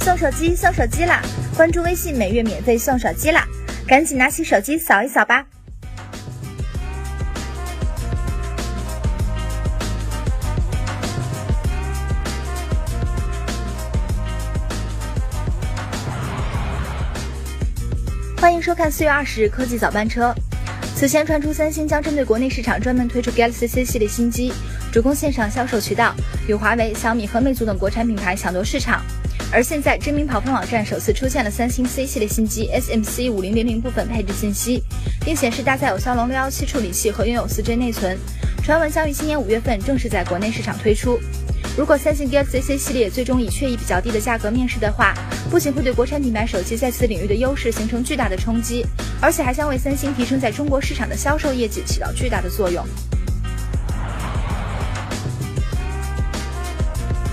送手机送手机啦！关注微信，每月免费送手机啦！赶紧拿起手机扫一扫吧。欢迎收看四月二十日科技早班车。此前传出三星将针对国内市场专门推出 Galaxy C 系列新机，主攻线上销售渠道，与华为、小米和魅族等国产品牌抢夺市场。而现在，知名跑分网站首次出现了三星 C 系列新机 SMC 五零零零部分配置信息，并显示搭载有骁龙六幺七处理器和拥有四 G 内存，传闻将于今年五月份正式在国内市场推出。如果三星 Galaxy C 系列最终以确意比较低的价格面世的话，不仅会对国产品牌手机在此领域的优势形成巨大的冲击，而且还将为三星提升在中国市场的销售业绩起到巨大的作用。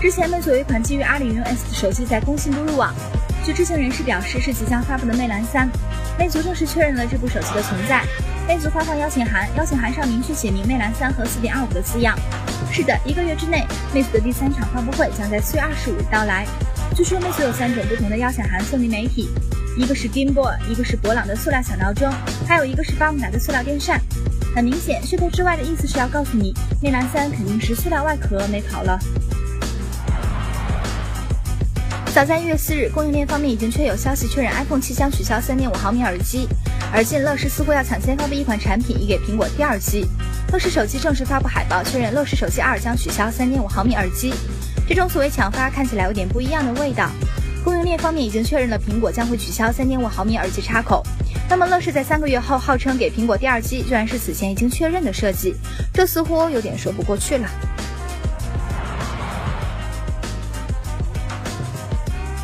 之前，魅族有一款基于阿里云 S 的手机在工信部入网，据知情人士表示是即将发布的魅蓝三，魅族正式确认了这部手机的存在。魅族发放邀请函，邀请函上明确写明魅蓝三和四点二五的字样。是的，一个月之内，魅族的第三场发布会将在四月二十五日到来。据说魅族有三种不同的邀请函送给媒体，一个是 Game Boy，一个是博朗的塑料小闹钟，还有一个是巴姆达的塑料电扇。很明显，噱头之外的意思是要告诉你，魅蓝三肯定是塑料外壳没跑了。早在一月四日，供应链方面已经确有消息确认 iPhone 七将取消三点五毫米耳机，而近乐视似乎要抢先发布一款产品，以给苹果第二机。乐视手机正式发布海报，确认乐视手机二将取消三点五毫米耳机。这种所谓抢发看起来有点不一样的味道。供应链方面已经确认了苹果将会取消三点五毫米耳机插口。那么乐视在三个月后号称给苹果第二机，居然是此前已经确认的设计，这似乎有点说不过去了。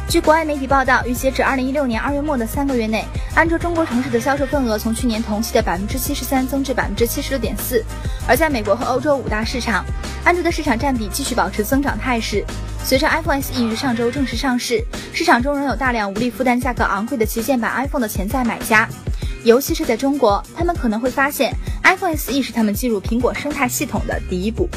据国外媒体报道，于截止二零一六年二月末的三个月内，安卓中国城市的销售份额从去年同期的百分之七十三增至百分之七十六点四。而在美国和欧洲五大市场，安卓的市场占比继续保持增长态势。随着 iPhone SE 于上周正式上市，市场中仍有大量无力负担价格昂贵的旗舰版 iPhone 的潜在买家，尤其是在中国，他们可能会发现 iPhone SE 是他们进入苹果生态系统的第一步。